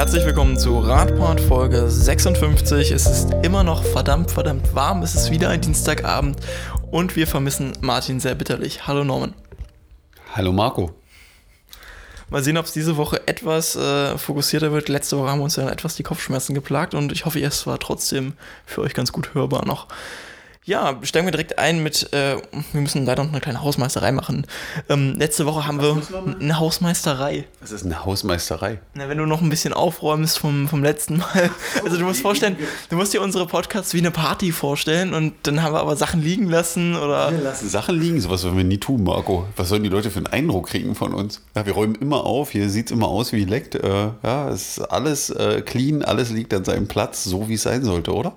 Herzlich willkommen zu Radport Folge 56. Es ist immer noch verdammt, verdammt warm. Es ist wieder ein Dienstagabend und wir vermissen Martin sehr bitterlich. Hallo Norman. Hallo Marco. Mal sehen, ob es diese Woche etwas äh, fokussierter wird. Letzte Woche haben uns ja etwas die Kopfschmerzen geplagt und ich hoffe, es war trotzdem für euch ganz gut hörbar noch. Ja, steigen wir direkt ein mit, äh, wir müssen leider noch eine kleine Hausmeisterei machen. Ähm, letzte Woche haben wir eine Hausmeisterei. Was ist eine Hausmeisterei? Na, wenn du noch ein bisschen aufräumst vom, vom letzten Mal. Also du musst vorstellen, du musst dir unsere Podcasts wie eine Party vorstellen und dann haben wir aber Sachen liegen lassen oder... Wir lassen Sachen liegen, sowas wollen wir nie tun, Marco. Was sollen die Leute für einen Eindruck kriegen von uns? Ja, wir räumen immer auf, hier sieht es immer aus wie leckt. Äh, ja, es ist alles äh, clean, alles liegt an seinem Platz, so wie es sein sollte, oder?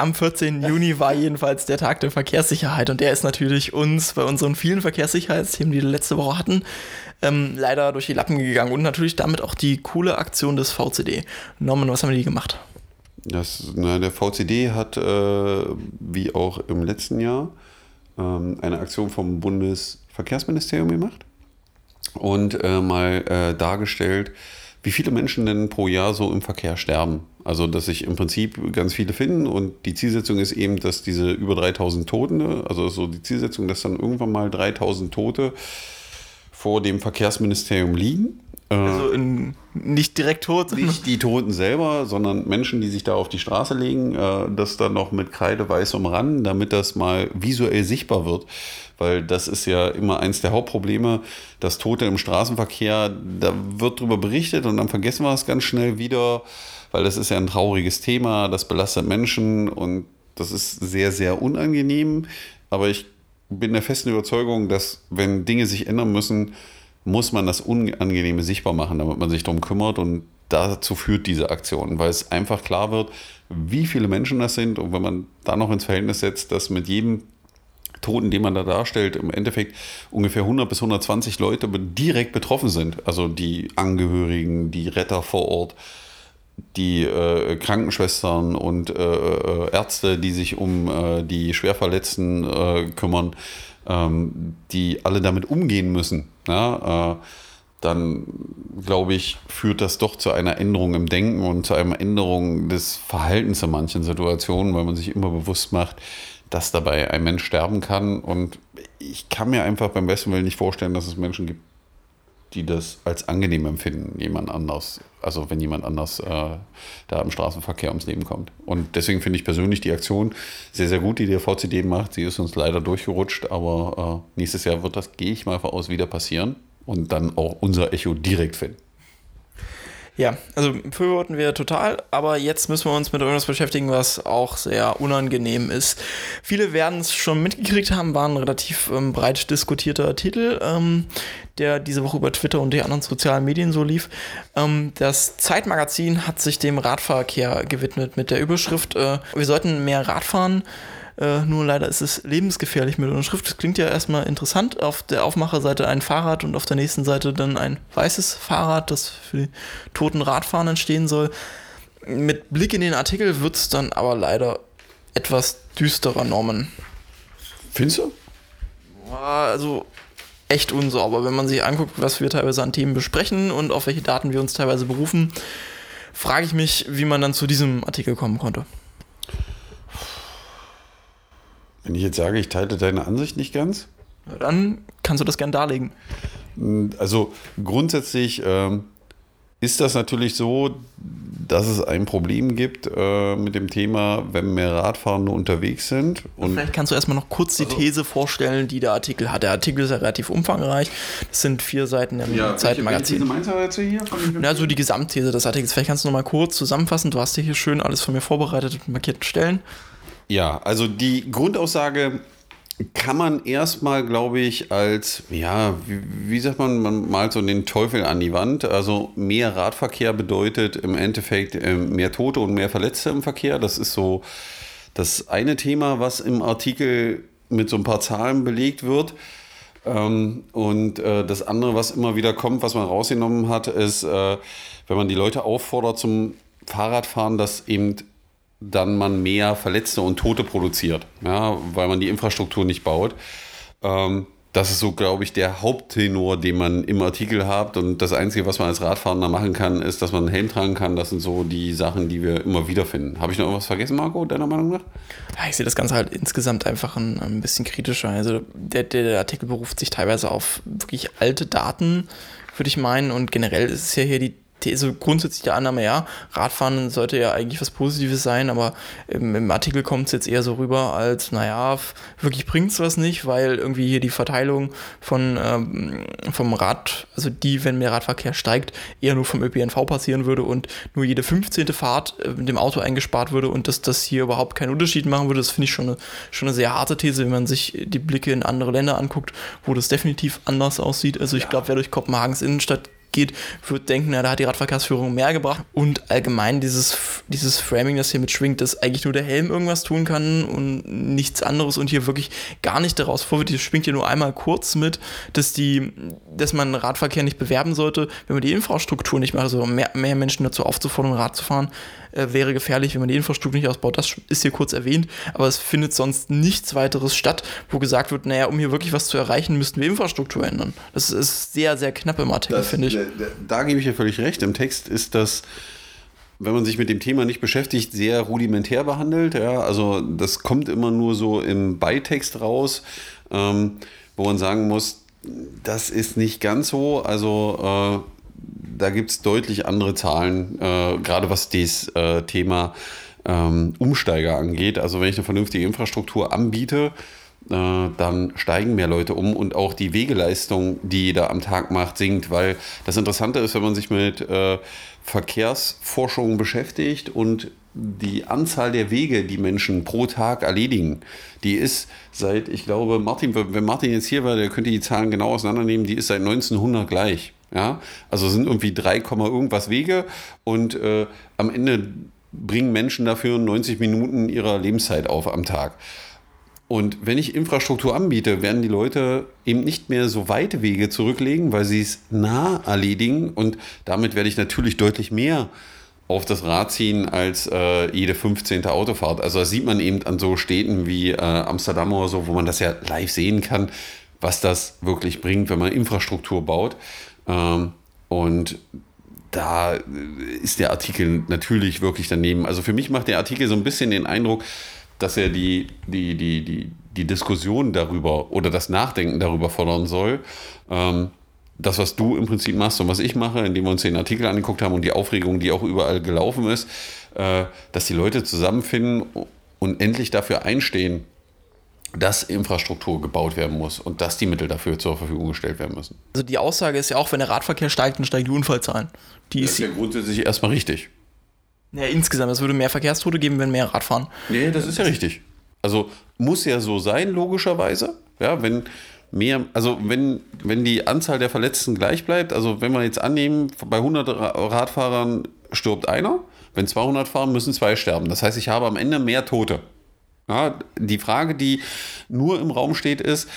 Am 14. Juni war jedenfalls der Tag der Verkehrssicherheit und der ist natürlich uns bei unseren vielen Verkehrssicherheitsthemen, die wir letzte Woche hatten, ähm, leider durch die Lappen gegangen und natürlich damit auch die coole Aktion des VCD. Norman, was haben die gemacht? Das, na, der VCD hat, äh, wie auch im letzten Jahr, ähm, eine Aktion vom Bundesverkehrsministerium gemacht und äh, mal äh, dargestellt, wie viele Menschen denn pro Jahr so im Verkehr sterben. Also, dass sich im Prinzip ganz viele finden und die Zielsetzung ist eben, dass diese über 3000 Toten, also so die Zielsetzung, dass dann irgendwann mal 3000 Tote vor dem Verkehrsministerium liegen. Äh, also in, nicht direkt tot. Nicht die Toten selber, sondern Menschen, die sich da auf die Straße legen, äh, das dann noch mit Kreide weiß umranden, damit das mal visuell sichtbar wird. Weil das ist ja immer eins der Hauptprobleme, das Tote im Straßenverkehr, da wird drüber berichtet und dann vergessen wir es ganz schnell wieder, weil das ist ja ein trauriges Thema, das belastet Menschen und das ist sehr, sehr unangenehm. Aber ich bin der festen Überzeugung, dass wenn Dinge sich ändern müssen, muss man das Unangenehme sichtbar machen, damit man sich darum kümmert und dazu führt diese Aktion, weil es einfach klar wird, wie viele Menschen das sind und wenn man da noch ins Verhältnis setzt, dass mit jedem Toten, den man da darstellt, im Endeffekt ungefähr 100 bis 120 Leute direkt betroffen sind, also die Angehörigen, die Retter vor Ort, die äh, Krankenschwestern und äh, äh Ärzte, die sich um äh, die Schwerverletzten äh, kümmern, ähm, die alle damit umgehen müssen, ja, äh, dann glaube ich, führt das doch zu einer Änderung im Denken und zu einer Änderung des Verhaltens in manchen Situationen, weil man sich immer bewusst macht, dass dabei ein Mensch sterben kann. Und ich kann mir einfach beim besten Willen nicht vorstellen, dass es Menschen gibt, die das als angenehm empfinden, jemand anders, also wenn jemand anders äh, da im Straßenverkehr ums Leben kommt. Und deswegen finde ich persönlich die Aktion sehr, sehr gut, die der VCD macht. Sie ist uns leider durchgerutscht, aber äh, nächstes Jahr wird das, gehe ich mal aus, wieder passieren und dann auch unser Echo direkt finden. Ja, also befürworten wir total, aber jetzt müssen wir uns mit irgendwas beschäftigen, was auch sehr unangenehm ist. Viele werden es schon mitgekriegt haben, war ein relativ ähm, breit diskutierter Titel, ähm, der diese Woche über Twitter und die anderen sozialen Medien so lief. Ähm, das Zeitmagazin hat sich dem Radverkehr gewidmet mit der Überschrift, äh, wir sollten mehr Rad fahren. Äh, nur leider ist es lebensgefährlich mit einer Schrift. Das klingt ja erstmal interessant. Auf der Aufmacherseite ein Fahrrad und auf der nächsten Seite dann ein weißes Fahrrad, das für die toten Radfahrenden stehen soll. Mit Blick in den Artikel wird es dann aber leider etwas düsterer, Norman. Findest du? Also echt unsauber, wenn man sich anguckt, was wir teilweise an Themen besprechen und auf welche Daten wir uns teilweise berufen, frage ich mich, wie man dann zu diesem Artikel kommen konnte. Wenn ich jetzt sage, ich teile deine Ansicht nicht ganz? Dann kannst du das gern darlegen. Also grundsätzlich ähm, ist das natürlich so, dass es ein Problem gibt äh, mit dem Thema, wenn mehr Radfahrende unterwegs sind. Und Vielleicht kannst du erstmal noch kurz die also, These vorstellen, die der Artikel hat. Der Artikel ist ja relativ umfangreich. Das sind vier Seiten im ja, Zeitmagazin. Welche These meinst du jetzt hier? Ja, so die Gesamtthese des Artikels. Vielleicht kannst du noch mal kurz zusammenfassen. Du hast dir hier schön alles von mir vorbereitet mit markierten Stellen. Ja, also die Grundaussage kann man erstmal, glaube ich, als, ja, wie, wie, sagt man, man malt so den Teufel an die Wand. Also mehr Radverkehr bedeutet im Endeffekt äh, mehr Tote und mehr Verletzte im Verkehr. Das ist so das eine Thema, was im Artikel mit so ein paar Zahlen belegt wird. Ähm, und äh, das andere, was immer wieder kommt, was man rausgenommen hat, ist, äh, wenn man die Leute auffordert zum Fahrradfahren, dass eben dann man mehr Verletzte und Tote produziert, ja, weil man die Infrastruktur nicht baut. Ähm, das ist so, glaube ich, der Haupttenor, den man im Artikel hat. Und das Einzige, was man als Radfahrer machen kann, ist, dass man einen Helm tragen kann. Das sind so die Sachen, die wir immer wieder finden. Habe ich noch irgendwas vergessen, Marco, deiner Meinung nach? Ja, ich sehe das Ganze halt insgesamt einfach ein, ein bisschen kritischer. Also der, der Artikel beruft sich teilweise auf wirklich alte Daten, würde ich meinen. Und generell ist es ja hier die so grundsätzlich der Annahme, ja, Radfahren sollte ja eigentlich was Positives sein, aber im, im Artikel kommt es jetzt eher so rüber, als, naja, wirklich bringt es was nicht, weil irgendwie hier die Verteilung von, ähm, vom Rad, also die, wenn mehr Radverkehr steigt, eher nur vom ÖPNV passieren würde und nur jede 15. Fahrt äh, mit dem Auto eingespart würde und dass das hier überhaupt keinen Unterschied machen würde, das finde ich schon eine, schon eine sehr harte These, wenn man sich die Blicke in andere Länder anguckt, wo das definitiv anders aussieht. Also ich glaube, wer durch Kopenhagens Innenstadt geht, wird denken, na, da hat die Radverkehrsführung mehr gebracht. Und allgemein dieses, dieses Framing, das hier mitschwingt, dass eigentlich nur der Helm irgendwas tun kann und nichts anderes und hier wirklich gar nicht daraus vorwirft. Das schwingt hier nur einmal kurz mit, dass die, dass man Radverkehr nicht bewerben sollte, wenn man die Infrastruktur nicht macht, also mehr, mehr Menschen dazu aufzufordern, Rad zu fahren, äh, wäre gefährlich, wenn man die Infrastruktur nicht ausbaut. Das ist hier kurz erwähnt, aber es findet sonst nichts weiteres statt, wo gesagt wird, naja, um hier wirklich was zu erreichen, müssten wir Infrastruktur ändern. Das ist sehr, sehr knapp im Artikel, finde ich. Da, da, da gebe ich ja völlig recht. Im Text ist das wenn man sich mit dem Thema nicht beschäftigt, sehr rudimentär behandelt. Ja, also das kommt immer nur so im Beitext raus, ähm, wo man sagen muss, das ist nicht ganz so. Also äh, da gibt es deutlich andere Zahlen, äh, gerade was das äh, Thema ähm, Umsteiger angeht. Also wenn ich eine vernünftige Infrastruktur anbiete, äh, dann steigen mehr Leute um und auch die Wegeleistung, die jeder am Tag macht, sinkt, weil das Interessante ist, wenn man sich mit äh, Verkehrsforschung beschäftigt und die Anzahl der Wege, die Menschen pro Tag erledigen, die ist seit, ich glaube, Martin, wenn Martin jetzt hier war, der könnte die Zahlen genau auseinandernehmen, die ist seit 1900 gleich. Ja, also sind irgendwie 3, irgendwas Wege und äh, am Ende bringen Menschen dafür 90 Minuten ihrer Lebenszeit auf am Tag. Und wenn ich Infrastruktur anbiete, werden die Leute eben nicht mehr so weite Wege zurücklegen, weil sie es nah erledigen und damit werde ich natürlich deutlich mehr auf das Rad ziehen als äh, jede 15. Autofahrt. Also das sieht man eben an so Städten wie äh, Amsterdam oder so, wo man das ja live sehen kann, was das wirklich bringt, wenn man Infrastruktur baut. Ähm, und da ist der Artikel natürlich wirklich daneben. Also für mich macht der Artikel so ein bisschen den Eindruck, dass er die, die, die, die, die Diskussion darüber oder das Nachdenken darüber fordern soll. Ähm, das, was du im Prinzip machst und was ich mache, indem wir uns den Artikel angeguckt haben und die Aufregung, die auch überall gelaufen ist, äh, dass die Leute zusammenfinden und endlich dafür einstehen, dass Infrastruktur gebaut werden muss und dass die Mittel dafür zur Verfügung gestellt werden müssen. Also die Aussage ist ja auch, wenn der Radverkehr steigt, dann steigen die Unfallzahlen. Die das ist ja grundsätzlich erstmal richtig. Ja, insgesamt, es würde mehr Verkehrstote geben, wenn mehr Radfahren. Nee, das ist ja richtig. Also muss ja so sein, logischerweise. Ja, wenn mehr, also wenn, wenn die Anzahl der Verletzten gleich bleibt, also wenn wir jetzt annehmen, bei 100 Radfahrern stirbt einer, wenn 200 fahren, müssen zwei sterben. Das heißt, ich habe am Ende mehr Tote. Ja, die Frage, die nur im Raum steht, ist,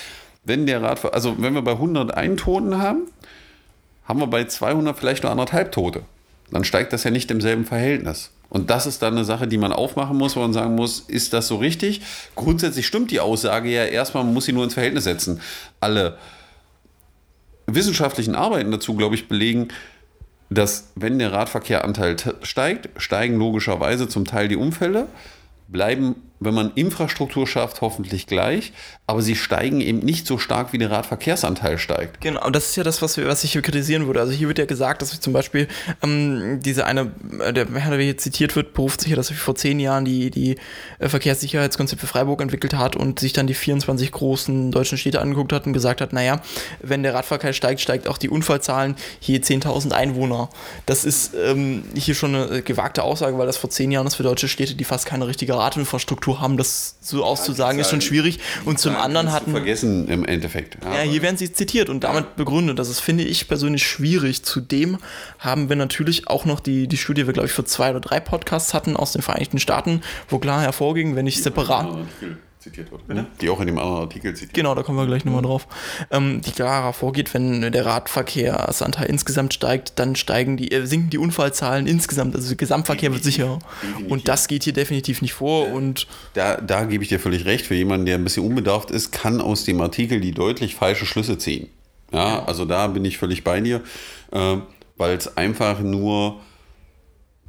wenn der Radfahrer, also wenn wir bei 101 Toten haben, haben wir bei 200 vielleicht nur anderthalb Tote. Dann steigt das ja nicht im selben Verhältnis. Und das ist dann eine Sache, die man aufmachen muss, wo man sagen muss, ist das so richtig? Grundsätzlich stimmt die Aussage ja erstmal, man muss sie nur ins Verhältnis setzen. Alle wissenschaftlichen Arbeiten dazu, glaube ich, belegen, dass wenn der Radverkehranteil steigt, steigen logischerweise zum Teil die Unfälle bleiben, wenn man Infrastruktur schafft, hoffentlich gleich, aber sie steigen eben nicht so stark, wie der Radverkehrsanteil steigt. Genau, und das ist ja das, was, wir, was ich hier kritisieren würde. Also hier wird ja gesagt, dass zum Beispiel ähm, diese eine, äh, der Herr, der hier zitiert wird, beruft sich ja, dass er vor zehn Jahren die, die äh, für Freiburg entwickelt hat und sich dann die 24 großen deutschen Städte angeguckt hat und gesagt hat, naja, wenn der Radverkehr steigt, steigt auch die Unfallzahlen je 10.000 Einwohner. Das ist ähm, hier schon eine gewagte Aussage, weil das vor zehn Jahren ist für deutsche Städte, die fast keine richtige Radinfrastruktur haben, das so auszusagen, ist schon schwierig. Und zum anderen hatten. Vergessen im Endeffekt. Ja, hier werden sie zitiert und damit begründet. Das ist, finde ich persönlich schwierig. Zudem haben wir natürlich auch noch die, die Studie, die wir, glaube ich, für zwei oder drei Podcasts hatten aus den Vereinigten Staaten, wo klar hervorging, wenn ich separat. Zitiert wird. Bitte? Die auch in dem anderen Artikel zitiert Genau, da kommen wir gleich nochmal drauf. Ähm, die klarer vorgeht, wenn der Radverkehrsanteil insgesamt steigt, dann steigen die, äh, sinken die Unfallzahlen insgesamt. Also der Gesamtverkehr wird sicherer. Und das geht hier definitiv nicht vor. Und Da, da gebe ich dir völlig recht. Für jemanden, der ein bisschen unbedarft ist, kann aus dem Artikel die deutlich falsche Schlüsse ziehen. Ja, also da bin ich völlig bei dir, äh, weil es einfach nur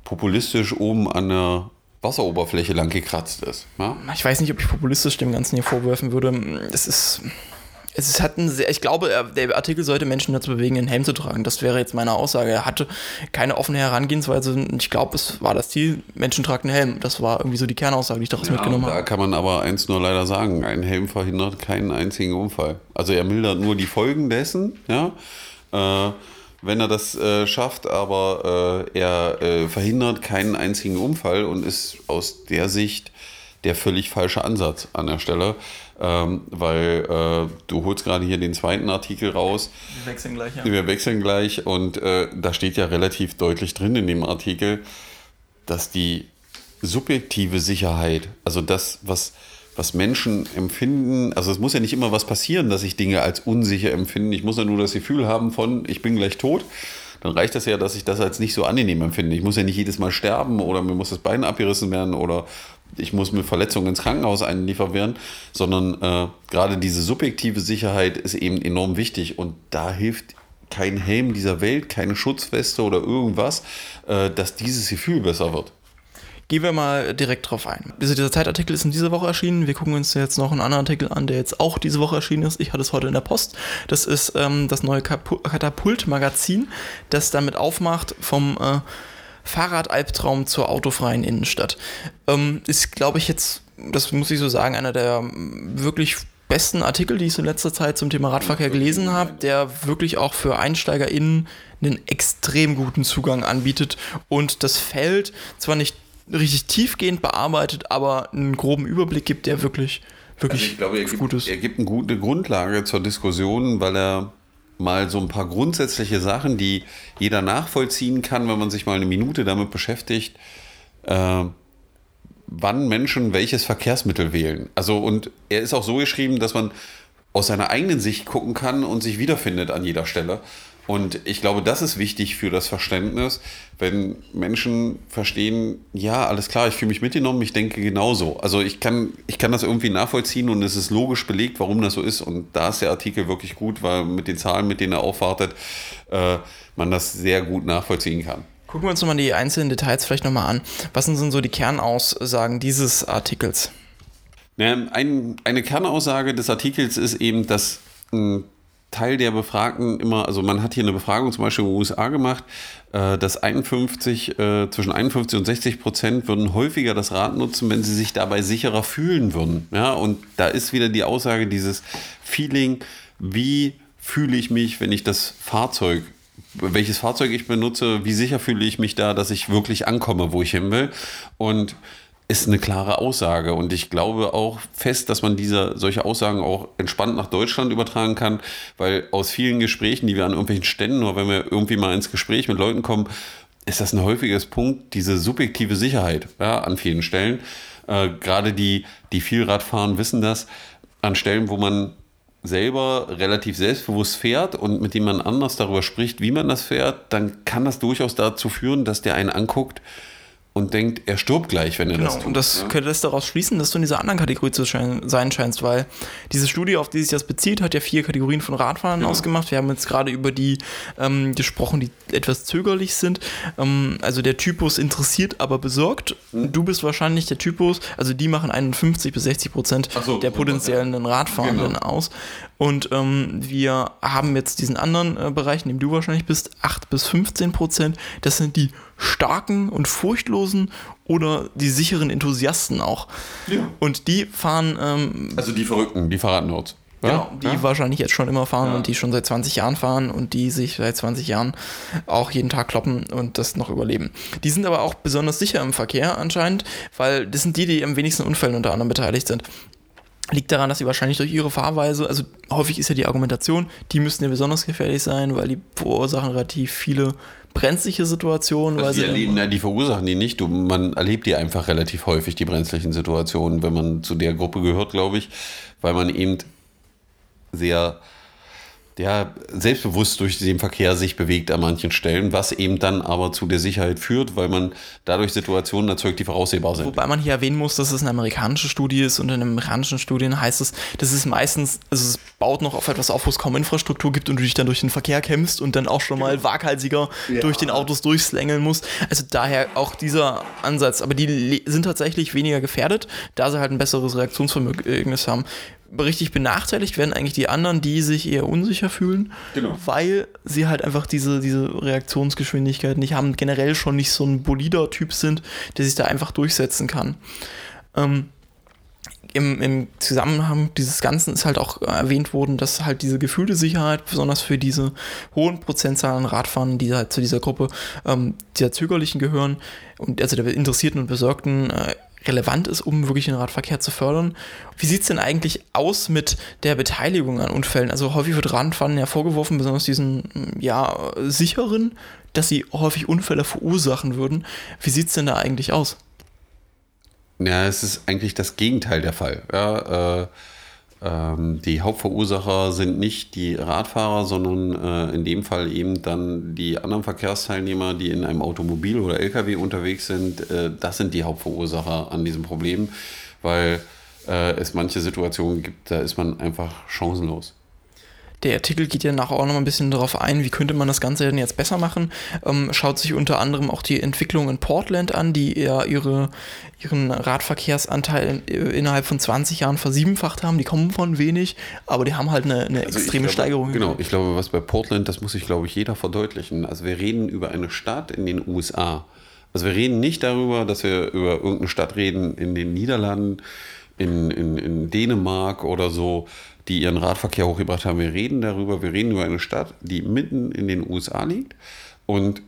populistisch oben an der Wasseroberfläche lang gekratzt ist. Ja? ich weiß nicht, ob ich populistisch dem Ganzen hier vorwerfen würde. Es ist. Es ist, hat ein sehr, ich glaube, er- der Artikel sollte Menschen dazu bewegen, einen Helm zu tragen. Das wäre jetzt meine Aussage. Er hatte keine offene Herangehensweise. Ich glaube, es war das Ziel, Menschen tragen einen Helm. Das war irgendwie so die Kernaussage, die ich daraus mitgenommen da habe. kann man aber eins nur leider sagen: Ein Helm verhindert keinen einzigen Unfall. Also er mildert nur die Folgen dessen, ja. Äh, wenn er das äh, schafft, aber äh, er äh, verhindert keinen einzigen Unfall und ist aus der Sicht der völlig falsche Ansatz an der Stelle, ähm, weil äh, du holst gerade hier den zweiten Artikel raus. Wir wechseln gleich, ja. Wir wechseln gleich und äh, da steht ja relativ deutlich drin in dem Artikel, dass die subjektive Sicherheit, also das, was, was Menschen empfinden, also es muss ja nicht immer was passieren, dass ich Dinge als unsicher empfinde. Ich muss ja nur das Gefühl haben von, ich bin gleich tot. Dann reicht das ja, dass ich das als nicht so angenehm empfinde. Ich muss ja nicht jedes Mal sterben oder mir muss das Bein abgerissen werden oder ich muss mit Verletzungen ins Krankenhaus einliefert werden, sondern äh, gerade diese subjektive Sicherheit ist eben enorm wichtig und da hilft kein Helm dieser Welt, keine Schutzweste oder irgendwas, äh, dass dieses Gefühl besser wird. Gehen wir mal direkt drauf ein. Also dieser Zeitartikel ist in dieser Woche erschienen. Wir gucken uns jetzt noch einen anderen Artikel an, der jetzt auch diese Woche erschienen ist. Ich hatte es heute in der Post. Das ist ähm, das neue Katapult-Magazin, das damit aufmacht vom äh, Fahrradalbtraum zur autofreien Innenstadt. Ähm, ist, glaube ich, jetzt, das muss ich so sagen, einer der ähm, wirklich besten Artikel, die ich in letzter Zeit zum Thema Radverkehr gelesen habe, der wirklich auch für EinsteigerInnen einen extrem guten Zugang anbietet und das Feld zwar nicht richtig tiefgehend bearbeitet, aber einen groben Überblick gibt, der wirklich, wirklich Also ich glaube, er gut gibt, ist. er gibt eine gute Grundlage zur Diskussion, weil er mal so ein paar grundsätzliche Sachen, die jeder nachvollziehen kann, wenn man sich mal eine Minute damit beschäftigt, äh, wann Menschen welches Verkehrsmittel wählen. Also und er ist auch so geschrieben, dass man aus seiner eigenen Sicht gucken kann und sich wiederfindet an jeder Stelle. Und ich glaube, das ist wichtig für das Verständnis, wenn Menschen verstehen, ja, alles klar, ich fühle mich mitgenommen, ich denke genauso. Also ich kann, ich kann das irgendwie nachvollziehen und es ist logisch belegt, warum das so ist. Und da ist der Artikel wirklich gut, weil mit den Zahlen, mit denen er aufwartet, äh, man das sehr gut nachvollziehen kann. Gucken wir uns nochmal die einzelnen Details vielleicht nochmal an. Was sind so die Kernaussagen dieses Artikels? Ein, eine Kernaussage des Artikels ist eben, dass ein Teil der Befragten immer, also man hat hier eine Befragung zum Beispiel in den USA gemacht, äh, dass 51, äh, zwischen 51 und 60 Prozent würden häufiger das Rad nutzen, wenn sie sich dabei sicherer fühlen würden. Ja, und da ist wieder die Aussage, dieses Feeling, wie fühle ich mich, wenn ich das Fahrzeug welches Fahrzeug ich benutze, wie sicher fühle ich mich da, dass ich wirklich ankomme, wo ich hin will. Und ist eine klare Aussage. Und ich glaube auch fest, dass man diese, solche Aussagen auch entspannt nach Deutschland übertragen kann, weil aus vielen Gesprächen, die wir an irgendwelchen Ständen oder wenn wir irgendwie mal ins Gespräch mit Leuten kommen, ist das ein häufiges Punkt, diese subjektive Sicherheit ja, an vielen Stellen. Äh, Gerade die, die viel Rad fahren, wissen das, an Stellen, wo man selber relativ selbstbewusst fährt und mit dem man anders darüber spricht, wie man das fährt, dann kann das durchaus dazu führen, dass der einen anguckt und denkt, er stirbt gleich, wenn er das Genau, tut. und das ja? könnte das daraus schließen, dass du in dieser anderen Kategorie zu sein scheinst, weil diese Studie, auf die sich das bezieht, hat ja vier Kategorien von Radfahrern Genau. ausgemacht. Wir haben jetzt gerade über die ähm, gesprochen, die etwas zögerlich sind. Ähm, also der Typus interessiert, aber besorgt. Hm. Du bist wahrscheinlich der Typus, also die machen 51 bis 60 Prozent so, der so, potenziellen Radfahrenden Genau. aus. Und ähm, wir haben jetzt diesen anderen äh, Bereich, in dem du wahrscheinlich bist, 8 bis 15 Prozent. Das sind die starken und furchtlosen oder die sicheren Enthusiasten auch. Ja. Und die fahren, ähm, Also die Verrückten, die Fahrradnerds. genau, die ja? wahrscheinlich jetzt schon immer fahren Ja. und die schon seit 20 Jahren fahren und die sich seit 20 Jahren auch jeden Tag kloppen und das noch überleben. Die sind aber auch besonders sicher im Verkehr anscheinend, weil das sind die, die am wenigsten Unfällen unter anderem beteiligt sind. Liegt daran, dass sie wahrscheinlich durch ihre Fahrweise, also häufig ist ja die Argumentation, die müssten ja besonders gefährlich sein, weil die verursachen relativ viele brenzliche Situationen. Also weil die, sie erleben, ja, die verursachen die nicht. Du, man erlebt die einfach relativ häufig, die brenzlichen Situationen, wenn man zu der Gruppe gehört, glaube ich, weil man eben sehr ja, selbstbewusst durch den Verkehr sich bewegt an manchen Stellen, was eben dann aber zu der Sicherheit führt, weil man dadurch Situationen erzeugt, die voraussehbar sind. Wobei man hier erwähnen muss, dass es eine amerikanische Studie ist und in amerikanischen Studien heißt es, das ist meistens, also es baut noch auf etwas auf, wo es kaum Infrastruktur gibt und du dich dann durch den Verkehr kämpfst und dann auch schon mal waghalsiger ja. durch den Autos durchslängeln musst. Also daher auch dieser Ansatz. Aber die sind tatsächlich weniger gefährdet, da sie halt ein besseres Reaktionsvermögen haben richtig benachteiligt werden eigentlich die anderen, die sich eher unsicher fühlen, genau. weil sie halt einfach diese, diese Reaktionsgeschwindigkeit nicht haben, generell schon nicht so ein bolider Typ sind, der sich da einfach durchsetzen kann. Ähm, im, Im Zusammenhang dieses Ganzen ist halt auch erwähnt worden, dass halt diese gefühlte Sicherheit, besonders für diese hohen Prozentzahlen Radfahren, die halt zu dieser Gruppe ähm, dieser Zögerlichen gehören, und also der Interessierten und Besorgten, äh, relevant ist, um wirklich den Radverkehr zu fördern. Wie sieht es denn eigentlich aus mit der Beteiligung an Unfällen? Also häufig wird Radfahren ja vorgeworfen, besonders diesen ja, sicheren, dass sie häufig Unfälle verursachen würden. Wie sieht es denn da eigentlich aus? Ja, es ist eigentlich das Gegenteil der Fall. Ja, äh die Hauptverursacher sind nicht die Radfahrer, sondern äh, in dem Fall eben dann die anderen Verkehrsteilnehmer, die in einem Automobil oder LKW unterwegs sind. Äh, das sind die Hauptverursacher an diesem Problem, weil äh, es manche Situationen gibt, da ist man einfach chancenlos. Der Artikel geht ja nachher auch noch ein bisschen darauf ein, wie könnte man das Ganze denn jetzt besser machen. Ähm, schaut sich unter anderem auch die Entwicklung in Portland an, die ja ihre, ihren Radverkehrsanteil innerhalb von 20 Jahren versiebenfacht haben. Die kommen von wenig, aber die haben halt eine, eine also extreme glaube, Steigerung. Genau, ich glaube, was bei Portland, das muss sich, glaube ich, jeder verdeutlichen. Also wir reden über eine Stadt in den USA. Also wir reden nicht darüber, dass wir über irgendeine Stadt reden in den Niederlanden, in, in, in Dänemark oder so die ihren Radverkehr hochgebracht haben. Wir reden darüber, wir reden über eine Stadt, die mitten in den USA liegt. Und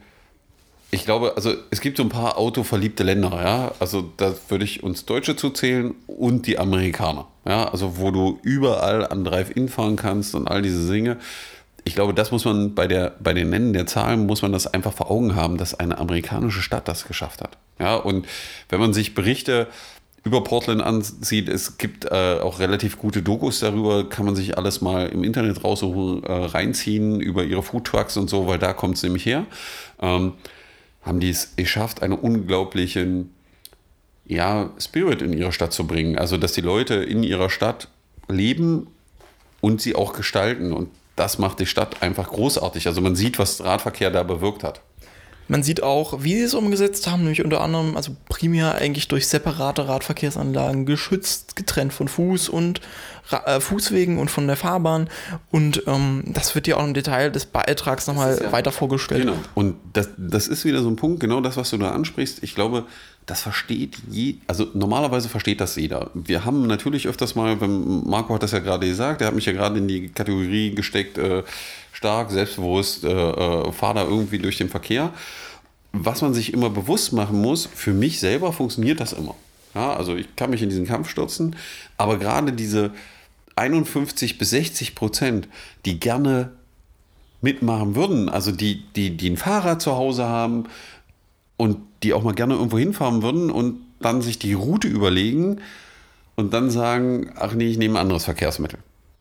ich glaube, also es gibt so ein paar autoverliebte Länder, ja. Also da würde ich uns Deutsche zuzählen und die Amerikaner. Ja, also wo du überall an Drive-In fahren kannst und all diese Dinge. Ich glaube, das muss man bei, der, bei den Nennen der Zahlen, muss man das einfach vor Augen haben, dass eine amerikanische Stadt das geschafft hat. Ja, und wenn man sich Berichte über Portland ansieht. Es gibt äh, auch relativ gute Dokus darüber, kann man sich alles mal im Internet raussuchen, äh, reinziehen über ihre Foodtrucks und so, weil da kommt es nämlich her. Ähm, haben die es geschafft, einen unglaublichen ja, Spirit in ihre Stadt zu bringen. Also, dass die Leute in ihrer Stadt leben und sie auch gestalten. Und das macht die Stadt einfach großartig. Also man sieht, was Radverkehr da bewirkt hat. Man sieht auch, wie sie es umgesetzt haben, nämlich unter anderem, also primär eigentlich durch separate Radverkehrsanlagen, geschützt, getrennt von Fuß und äh, Fußwegen und von der Fahrbahn. Und ähm, das wird dir auch im Detail des Beitrags nochmal ja, weiter vorgestellt. Genau. Und das, das ist wieder so ein Punkt, genau das, was du da ansprichst. Ich glaube, das versteht je, also normalerweise versteht das jeder. Wir haben natürlich öfters mal, Marco hat das ja gerade gesagt, er hat mich ja gerade in die Kategorie gesteckt, äh, stark, selbstbewusst, äh, äh, fahre da irgendwie durch den Verkehr. Was man sich immer bewusst machen muss, für mich selber funktioniert das immer. Ja, also ich kann mich in diesen Kampf stürzen, aber gerade diese 51 bis 60 Prozent, die gerne mitmachen würden, also die, die, die ein Fahrrad zu Hause haben und die auch mal gerne irgendwo hinfahren würden und dann sich die Route überlegen und dann sagen, ach nee, ich nehme ein anderes Verkehrsmittel.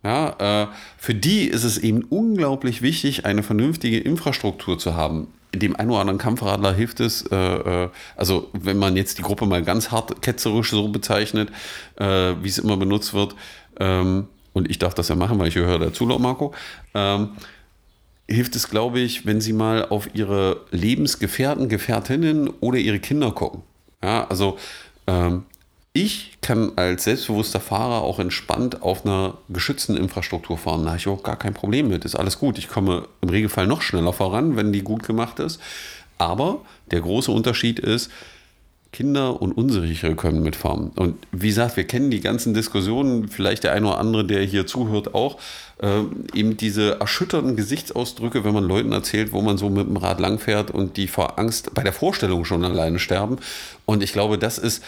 Ja, äh, für die ist es eben unglaublich wichtig, eine vernünftige Infrastruktur zu haben. Dem einen oder anderen Kampfradler hilft es, äh, äh, also wenn man jetzt die Gruppe mal ganz hart ketzerisch so bezeichnet, äh, wie es immer benutzt wird, ähm, und ich darf das ja machen, weil ich höre dazu, Marco, ähm, hilft es, glaube ich, wenn sie mal auf ihre Lebensgefährten, Gefährtinnen oder ihre Kinder gucken. Ja, also ähm, ich kann als selbstbewusster Fahrer auch entspannt auf einer geschützten Infrastruktur fahren. Da habe ich auch gar kein Problem mit. Ist alles gut. Ich komme im Regelfall noch schneller voran, wenn die gut gemacht ist. Aber der große Unterschied ist, Kinder und Unsichere können mitfahren. Und wie gesagt, wir kennen die ganzen Diskussionen, vielleicht der eine oder andere, der hier zuhört, auch. Äh, eben diese erschütternden Gesichtsausdrücke, wenn man Leuten erzählt, wo man so mit dem Rad langfährt und die vor Angst bei der Vorstellung schon alleine sterben. Und ich glaube, das ist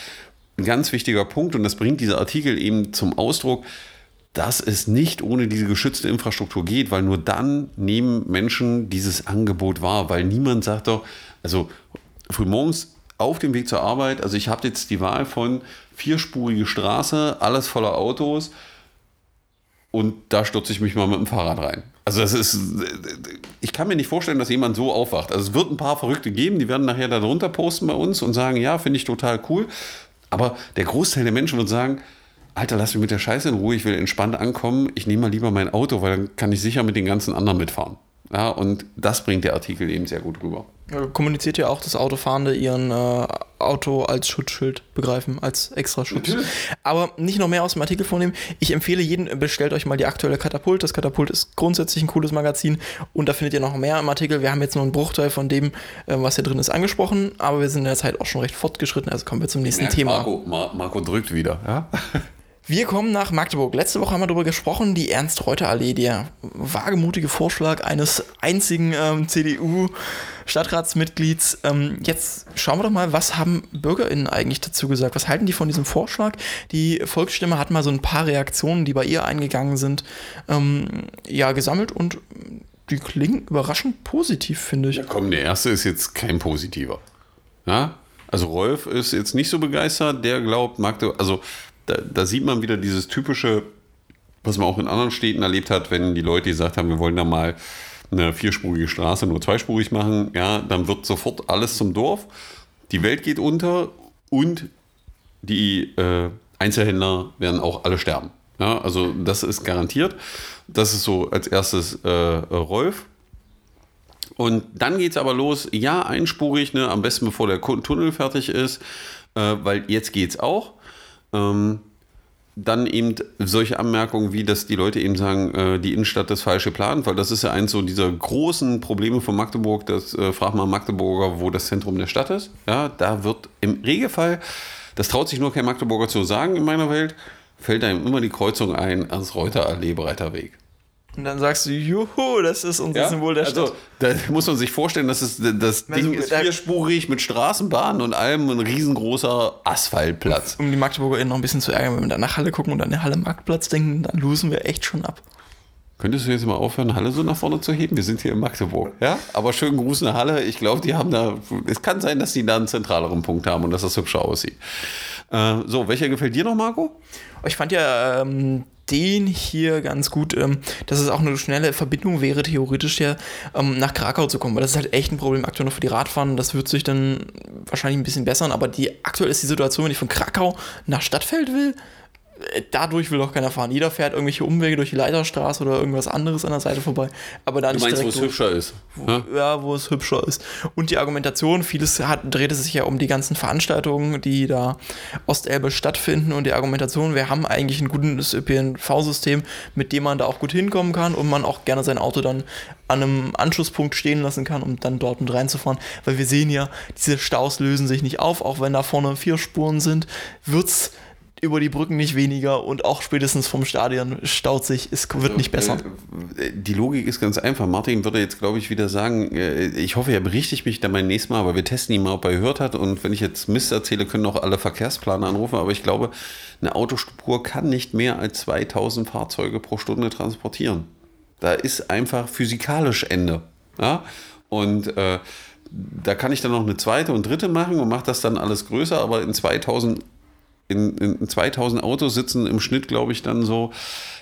ein ganz wichtiger Punkt und das bringt dieser Artikel eben zum Ausdruck. dass es nicht ohne diese geschützte Infrastruktur geht, weil nur dann nehmen Menschen dieses Angebot wahr, weil niemand sagt doch, also frühmorgens auf dem Weg zur Arbeit, also ich habe jetzt die Wahl von vierspurige Straße, alles voller Autos und da stürze ich mich mal mit dem Fahrrad rein. Also das ist, ich kann mir nicht vorstellen, dass jemand so aufwacht. Also es wird ein paar Verrückte geben, die werden nachher darunter posten bei uns und sagen, ja, finde ich total cool. Aber der Großteil der Menschen wird sagen, Alter, lass mich mit der Scheiße in Ruhe, ich will entspannt ankommen, ich nehme mal lieber mein Auto, weil dann kann ich sicher mit den ganzen anderen mitfahren. Ja, und das bringt der Artikel eben sehr gut rüber. Kommuniziert ja auch, dass Autofahrende ihren äh, Auto als Schutzschild begreifen, als extra Schutz. Natürlich. Aber nicht noch mehr aus dem Artikel vornehmen. Ich empfehle jeden, bestellt euch mal die aktuelle Katapult. Das Katapult ist grundsätzlich ein cooles Magazin und da findet ihr noch mehr im Artikel. Wir haben jetzt nur einen Bruchteil von dem, äh, was hier drin ist, angesprochen, aber wir sind in der Zeit auch schon recht fortgeschritten, also kommen wir zum nächsten Thema. Marco, Mar Marco drückt wieder, ja? Wir kommen nach Magdeburg. Letzte Woche haben wir darüber gesprochen, die Ernst-Reuter-Allee, der wagemutige Vorschlag eines einzigen ähm, CDU-Stadtratsmitglieds. Ähm, jetzt schauen wir doch mal, was haben BürgerInnen eigentlich dazu gesagt? Was halten die von diesem Vorschlag? Die Volksstimme hat mal so ein paar Reaktionen, die bei ihr eingegangen sind, ähm, ja, gesammelt und die klingen überraschend positiv, finde ich. Ja, komm, der erste ist jetzt kein positiver. Ja? Also Rolf ist jetzt nicht so begeistert, der glaubt, Magdeburg, also da, da sieht man wieder dieses typische, was man auch in anderen Städten erlebt hat, wenn die Leute gesagt haben, wir wollen da mal eine vierspurige Straße nur zweispurig machen, ja, dann wird sofort alles zum Dorf. Die Welt geht unter und die äh, Einzelhändler werden auch alle sterben. Ja, also das ist garantiert. Das ist so als erstes äh, Rolf. Und dann geht es aber los, ja, einspurig, ne, am besten bevor der Tunnel fertig ist, äh, weil jetzt geht es auch. Ähm, dann eben solche Anmerkungen, wie dass die Leute eben sagen, äh, die Innenstadt ist falsch geplant, weil das ist ja eins so dieser großen Probleme von Magdeburg, das äh, fragt mal Magdeburger, wo das Zentrum der Stadt ist. Ja, da wird im Regelfall, das traut sich nur kein Magdeburger zu sagen in meiner Welt, fällt einem immer die Kreuzung ein ans Reuterallee breiter Weg. Und dann sagst du, juhu, das ist unser ja, Symbol der also, Stadt. Da muss man sich vorstellen, dass es, das also, Ding ist vierspurig mit Straßenbahnen und allem ein riesengroßer Asphaltplatz. Um die MagdeburgerInnen noch ein bisschen zu ärgern, wenn wir da nach Halle gucken und an der Halle Marktplatz denken, dann losen wir echt schon ab. Könntest du jetzt mal aufhören, Halle so nach vorne zu heben? Wir sind hier in Magdeburg. Ja, aber schönen Gruß nach Halle. Ich glaube, die haben da, es kann sein, dass die da einen zentraleren Punkt haben und dass das hübscher aussieht. Äh, so, welcher gefällt dir noch, Marco? Ich fand ja ähm, den hier ganz gut, ähm, dass es auch eine schnelle Verbindung wäre, theoretisch ja ähm, nach Krakau zu kommen, weil das ist halt echt ein Problem aktuell noch für die Radfahrer. Das wird sich dann wahrscheinlich ein bisschen bessern, aber die, aktuell ist die Situation, wenn ich von Krakau nach Stadtfeld will, dadurch will doch keiner fahren. Jeder fährt irgendwelche Umwege durch die Leiterstraße oder irgendwas anderes an der Seite vorbei. Aber dann du meinst, wo es hübscher ist? Wo, ja? ja? wo es hübscher ist. Und die Argumentation, vieles hat, drehte sich ja um die ganzen Veranstaltungen, die da Ostelbe stattfinden und die Argumentation, wir haben eigentlich ein gutes ÖPNV-System, mit dem man da auch gut hinkommen kann und man auch gerne sein Auto dann an einem Anschlusspunkt stehen lassen kann, um dann dort mit reinzufahren. Weil wir sehen ja, diese Staus lösen sich nicht auf, auch wenn da vorne vier Spuren sind, wird es über die Brücken nicht weniger und auch spätestens vom Stadion staut sich, es wird nicht besser. Äh, die Logik ist ganz einfach. Martin würde jetzt, glaube ich, wieder sagen, äh, ich hoffe, er berichtigt mich dann beim nächsten Mal, aber wir testen ihn mal, ob er gehört hat und wenn ich jetzt Mist erzähle, können auch alle Verkehrsplaner anrufen, aber ich glaube, eine Autospur kann nicht mehr als 2000 Fahrzeuge pro Stunde transportieren. Da ist einfach physikalisch Ende. Ja? Und äh, da kann ich dann noch eine zweite und dritte machen und mache das dann alles größer, aber in 2000 in, in 2000 Autos sitzen im Schnitt, glaube ich, dann so,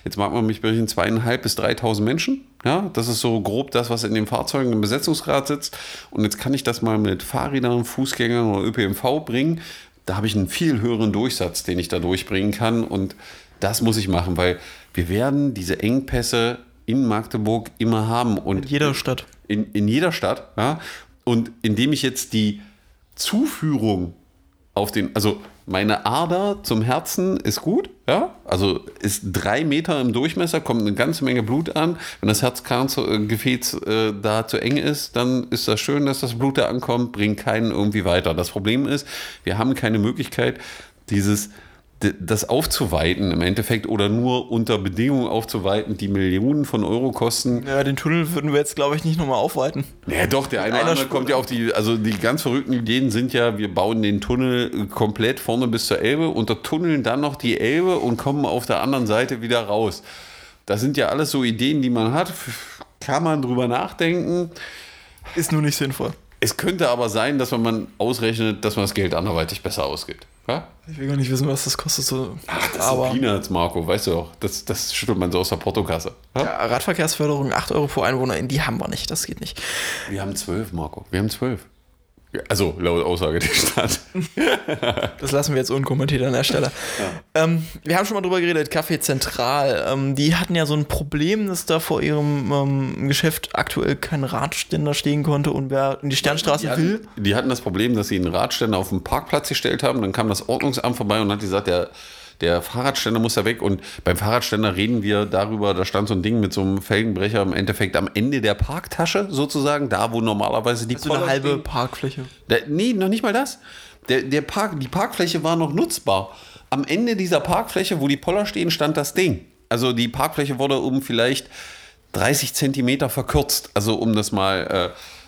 jetzt mag man mich berichten, zweieinhalb bis 3000 Menschen. Ja, das ist so grob das, was in den Fahrzeugen im Besetzungsgrad sitzt. Und jetzt kann ich das mal mit Fahrrädern, Fußgängern oder ÖPNV bringen. Da habe ich einen viel höheren Durchsatz, den ich da durchbringen kann. Und das muss ich machen, weil wir werden diese Engpässe in Magdeburg immer haben. Und in jeder Stadt. In, in jeder Stadt, ja. Und indem ich jetzt die Zuführung auf den, also meine Ader zum Herzen ist gut, ja, also ist drei Meter im Durchmesser, kommt eine ganze Menge Blut an. Wenn das Herzkranzgefäß äh, da zu eng ist, dann ist das schön, dass das Blut da ankommt, bringt keinen irgendwie weiter. Das Problem ist, wir haben keine Möglichkeit, dieses das aufzuweiten im Endeffekt oder nur unter Bedingungen aufzuweiten, die Millionen von Euro kosten. Ja, den Tunnel würden wir jetzt, glaube ich, nicht nochmal aufweiten. Ja, doch, der eine oder andere Spur. kommt ja auf die, also die ganz verrückten Ideen sind ja, wir bauen den Tunnel komplett vorne bis zur Elbe, untertunneln dann noch die Elbe und kommen auf der anderen Seite wieder raus. Das sind ja alles so Ideen, die man hat. Kann man drüber nachdenken. Ist nur nicht sinnvoll. Es könnte aber sein, dass wenn man ausrechnet, dass man das Geld anderweitig besser ausgibt. Hä? Ich will gar nicht wissen, was das kostet. So. Ach, das aber, sind Peanuts, Marco, weißt du doch. Das, das schüttelt man so aus der Portokasse. Hä? Ja, Radverkehrsförderung, 8 Euro pro Einwohner, die haben wir nicht, das geht nicht. Wir haben 12, Marco, wir haben 12. Also laut Aussage der Stadt. Das lassen wir jetzt unkommentiert an der Stelle. Ähm, wir haben schon mal drüber geredet, Café Zentral. Ähm, die hatten ja so ein Problem, dass da vor ihrem ähm, Geschäft aktuell kein Radständer stehen konnte und wer in die Sternstraße Die will. hatten, die hatten das Problem, dass sie einen Radständer auf dem Parkplatz gestellt haben. Dann kam das Ordnungsamt vorbei und hat gesagt, der, der Fahrradständer muss da weg. Und beim Fahrradständer reden wir darüber, da stand so ein Ding mit so einem Felgenbrecher im Endeffekt am Ende der Parktasche sozusagen, da wo normalerweise die So eine halbe stehen. Parkfläche. Der, nee, noch nicht mal das. Der, der Park, die Parkfläche war noch nutzbar. Am Ende dieser Parkfläche, wo die Poller stehen, stand das Ding. Also die Parkfläche wurde um vielleicht 30 Zentimeter verkürzt. Also um das mal äh,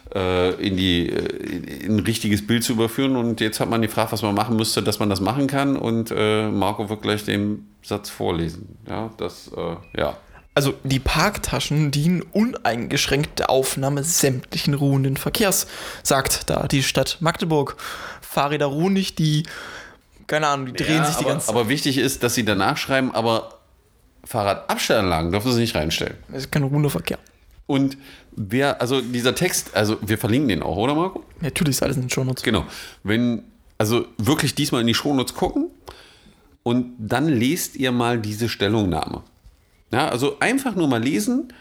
in, die, äh, in, in ein richtiges Bild zu überführen. Und jetzt hat man gefragt, was man machen müsste, dass man das machen kann. Und äh, Marco wird gleich den Satz vorlesen. Ja, das, äh, ja. Also die Parktaschen dienen uneingeschränkt der Aufnahme sämtlichen ruhenden Verkehrs, sagt da die Stadt Magdeburg. Fahrräder ruhen nicht, die, keine Ahnung, die drehen ja, sich die aber, ganze aber wichtig ist, dass sie danach schreiben, aber Fahrradabstellanlagen dürfen sie nicht reinstellen. Es ist kein ruhender Verkehr. Und wer, also dieser Text, also wir verlinken den auch, oder Marco? Natürlich ist alles in den Shownotes. Genau. Wenn, also wirklich diesmal in die Shownotes gucken und dann lest ihr mal diese Stellungnahme. Ja, also einfach nur mal lesen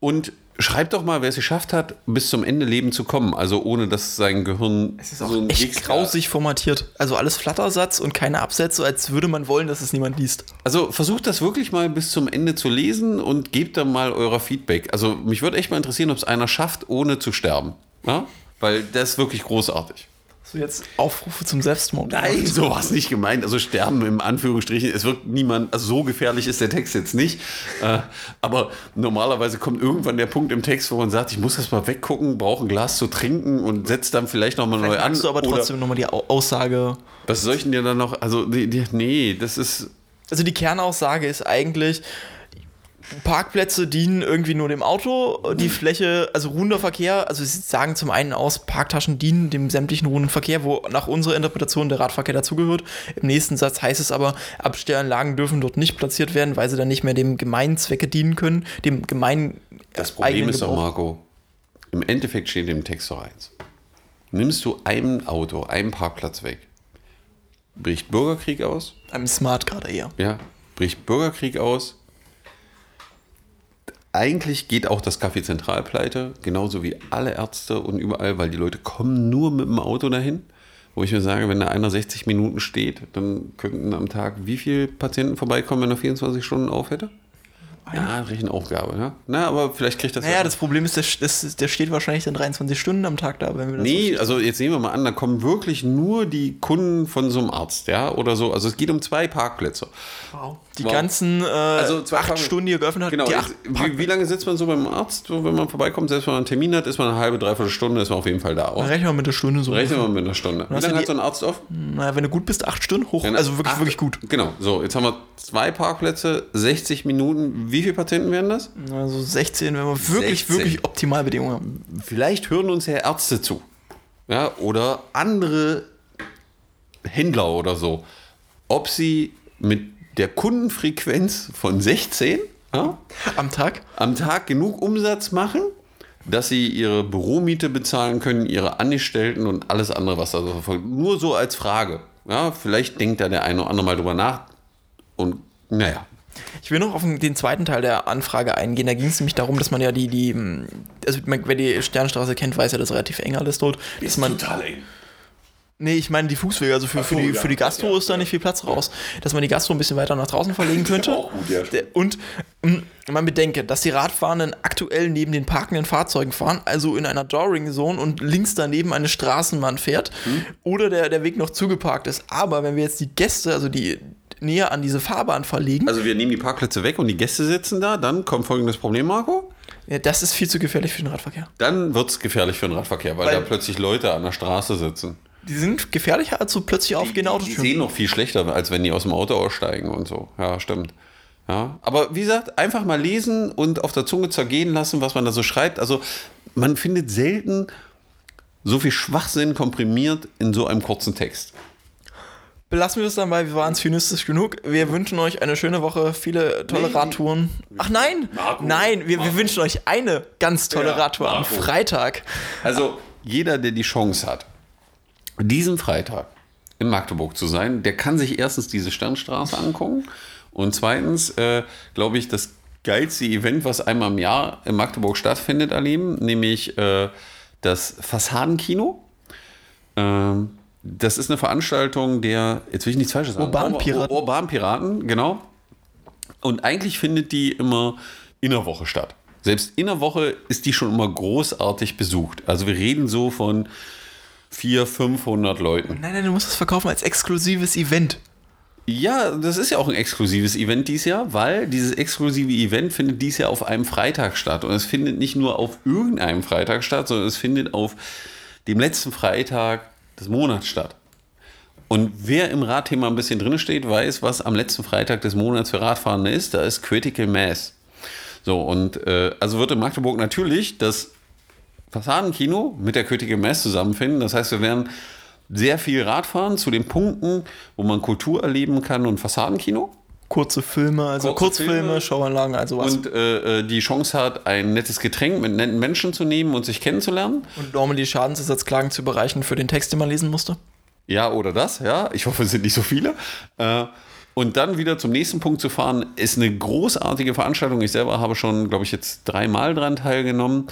und schreibt doch mal, wer es geschafft hat, bis zum Ende Leben zu kommen. Also ohne, dass sein Gehirn Es ist auch echt Gigs- grausig formatiert. Also alles Flattersatz und keine Absätze, als würde man wollen, dass es niemand liest. Also versucht das wirklich mal bis zum Ende zu lesen und gebt dann mal euer Feedback. Also mich würde echt mal interessieren, ob es einer schafft, ohne zu sterben. Ja? Weil das ist wirklich großartig. So jetzt Aufrufe zum Selbstmord. Nein, so war es nicht gemeint. Also sterben im Anführungsstrichen. Es wird niemand, also so gefährlich ist der Text jetzt nicht. Äh, aber normalerweise kommt irgendwann der Punkt im Text, wo man sagt, ich muss das mal weggucken, brauche ein Glas zu trinken und setzt dann vielleicht nochmal neu an. du aber Oder trotzdem nochmal die Au- Aussage. was soll ich denn dir dann noch, also die, die, nee, das ist, Also die Kernaussage ist eigentlich, Parkplätze dienen irgendwie nur dem Auto, die Fläche, also ruhender Verkehr, also sie sagen zum einen aus, Parktaschen dienen dem sämtlichen ruhenden Verkehr, wo nach unserer Interpretation der Radverkehr dazugehört. Im nächsten Satz heißt es aber, Abstellanlagen dürfen dort nicht platziert werden, weil sie dann nicht mehr dem Gemeinzwecke dienen können, dem gemeinen das Problem ist doch. Marco, im Endeffekt steht im Text doch eins. Nimmst du ein Auto, einen Parkplatz weg, bricht Bürgerkrieg aus, Einem Smart gerade eher. Ja, bricht Bürgerkrieg aus. Eigentlich geht auch das Café Zentral pleite, genauso wie alle Ärzte und überall, weil die Leute kommen nur mit dem Auto dahin. Wo ich mir sage, wenn da einer 60 Minuten steht, dann könnten am Tag wie viele Patienten vorbeikommen, wenn er 24 Stunden auf hätte? Ja, Rechenaufgabe, ja. Na, aber vielleicht kriegt das Naja, das Problem ist, der, das, der steht wahrscheinlich dann 23 Stunden am Tag da, wenn wir das Nee, also jetzt nehmen wir mal an, da kommen wirklich nur die Kunden von so einem Arzt, ja, oder so. Also es geht um zwei Parkplätze. Wow. Die Wow. ganzen äh, Also zwei acht Fragen- Stunden, die er geöffnet hat, Genau, jetzt, acht wie, wie lange sitzt man so beim Arzt, wenn man vorbeikommt? Selbst wenn man einen Termin hat, ist man eine halbe, dreiviertel Stunde, ist man auf jeden Fall da. Oder? Rechnen wir mit der Stunde so. Rechnen wir mit einer Stunde. Wie lange hat so ein Arzt auf? Naja, wenn du gut bist, acht Stunden hoch. Wenn- also wirklich, Ach, wirklich gut. Genau, so, jetzt haben wir zwei Parkplätze, 60 Minuten. Wie viele Patienten werden das? Also 16, wenn wir wirklich, 16. wirklich Optimalbedingungen haben. Vielleicht hören uns ja Ärzte zu. Ja, oder andere Händler oder so. Ob sie mit der Kundenfrequenz von 16 ja, Am Tag? am Tag genug Umsatz machen, dass sie ihre Büromiete bezahlen können, ihre Angestellten und alles andere, was da so folgt. Nur so als Frage. Ja, vielleicht denkt da der eine oder andere mal drüber nach. Und naja, Ich will noch auf den zweiten Teil der Anfrage eingehen. Da ging es nämlich darum, dass man ja die, die, also man- wer die Sternstraße kennt, weiß ja, das ist relativ eng alles dort. Dass man, total eng. Nee, ich meine die Fußwege, also für, so, für, die, ja, für die Gastro ja, ist da ja. nicht viel Platz raus. Dass man die Gastro ein bisschen weiter nach draußen verlegen könnte. auch gut, ja, Und mm, man bedenke, dass die Radfahrenden aktuell neben den parkenden Fahrzeugen fahren, also in einer Drawing-Zone und links daneben eine Straßenbahn fährt Hm. oder der, der Weg noch zugeparkt ist. Aber wenn wir jetzt die Gäste, also die näher an diese Fahrbahn verlegen, Also wir nehmen die Parkplätze weg und die Gäste sitzen da, dann kommt folgendes Problem, Marco. ja, das ist viel zu gefährlich für den Radverkehr. Dann wird es gefährlich für den Radverkehr, weil, Weil- da plötzlich Leute an der Straße sitzen. Die sind gefährlicher als so plötzlich aufgehende Die Autotüren. sehen noch viel schlechter, als wenn die aus dem Auto aussteigen und so. Ja, stimmt. Ja, aber wie gesagt, einfach mal lesen und auf der Zunge zergehen lassen, was man da so schreibt. Also man findet selten so viel Schwachsinn komprimiert in so einem kurzen Text. Belassen wir es dabei, wir waren zynistisch genug. Wir wünschen euch eine schöne Woche, viele tolle Nee. Radtouren. Ach nein, Marco. nein, wir, wir wünschen euch eine ganz tolle Ja, Radtour am Marco. Freitag. Also jeder, der die Chance hat, diesen Freitag in Magdeburg zu sein, der kann sich erstens diese Sternstraße angucken und zweitens, äh, glaube ich, das geilste Event, was einmal im Jahr in Magdeburg stattfindet, erleben, nämlich äh, das Fassadenkino. Ähm, das ist eine Veranstaltung der, jetzt will ich nichts Falsches sagen. Urbanpiraten. Ur- Urbanpiraten, genau. Und eigentlich findet die immer in der Woche statt. Selbst in der Woche ist die schon immer großartig besucht. Also wir reden so von 400, 500 Leuten. Nein, nein, du musst es verkaufen als exklusives Event. Ja, das ist ja auch ein exklusives Event dieses Jahr, weil dieses exklusive Event findet dieses Jahr auf einem Freitag statt. Und es findet nicht nur auf irgendeinem Freitag statt, sondern es findet auf dem letzten Freitag des Monats statt. Und wer im Radthema ein bisschen drin steht, weiß, was am letzten Freitag des Monats für Radfahrende ist. Da ist Critical Mass. So, und äh, also wird in Magdeburg natürlich das Fassadenkino mit der Critical Mass zusammenfinden. Das heißt, wir werden sehr viel Radfahren zu den Punkten, wo man Kultur erleben kann und Fassadenkino. Kurze Filme, also Kurze Kurzfilme, Filme. Showeinlagen, also was. Und, Und äh, äh, die Chance hat, ein nettes Getränk mit netten Menschen zu nehmen und sich kennenzulernen. normally Schadensersatzklagen zu überreichen für den Text, den man lesen musste. Ja, oder das, ja. Ich hoffe, es sind nicht so viele. Äh, und dann wieder zum nächsten Punkt zu fahren, ist eine großartige Veranstaltung. Ich selber habe schon, glaube ich, jetzt dreimal dran teilgenommen.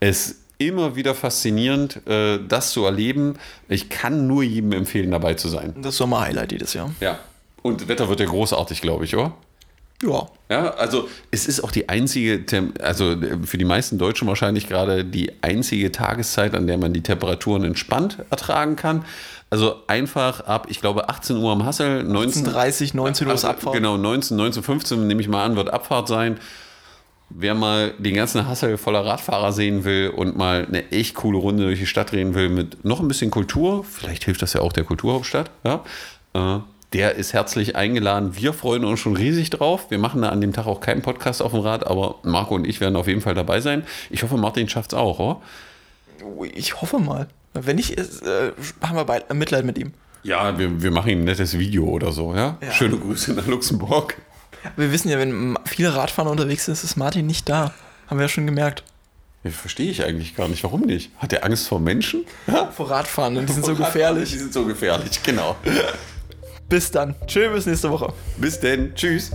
Es ist immer wieder faszinierend, äh, das zu erleben. Ich kann nur jedem empfehlen, dabei zu sein. Das Sommer-Highlight jedes Jahr. Ja. Und Wetter wird ja großartig, glaube ich, oder? Ja. Ja, also es ist auch die einzige, Tem also äh, für die meisten Deutschen wahrscheinlich gerade die einzige Tageszeit, an der man die Temperaturen entspannt ertragen kann. Also einfach ab, ich glaube, 18 Uhr am Hassel, 19, 30, 19 Uhr ist Abfahrt. Genau, 19, 19, 15 nehme ich mal an, wird Abfahrt sein. Wer mal den ganzen Hassel voller Radfahrer sehen will und mal eine echt coole Runde durch die Stadt drehen will mit noch ein bisschen Kultur, vielleicht hilft das ja auch der Kulturhauptstadt, ja, äh, der ist herzlich eingeladen. Wir freuen uns schon riesig drauf. Wir machen da an dem Tag auch keinen Podcast auf dem Rad, aber Marco und ich werden auf jeden Fall dabei sein. Ich hoffe, Martin schafft es auch, oder? Ich hoffe mal. Wenn nicht, ist, äh, haben wir Mitleid mit ihm. Ja, wir, wir machen ihm ein nettes Video oder so, ja? Ja. Schöne Grüße nach Luxemburg. Wir wissen ja, wenn viele Radfahrer unterwegs sind, ist Martin nicht da. Haben wir ja schon gemerkt. Ja, verstehe ich eigentlich gar nicht. Warum nicht? Hat er Angst vor Menschen? Ja? Vor Radfahrenden, die sind so Die gefährlich. sind so gefährlich, genau. Bis dann. Tschö, bis nächste Woche. Bis denn. Tschüss.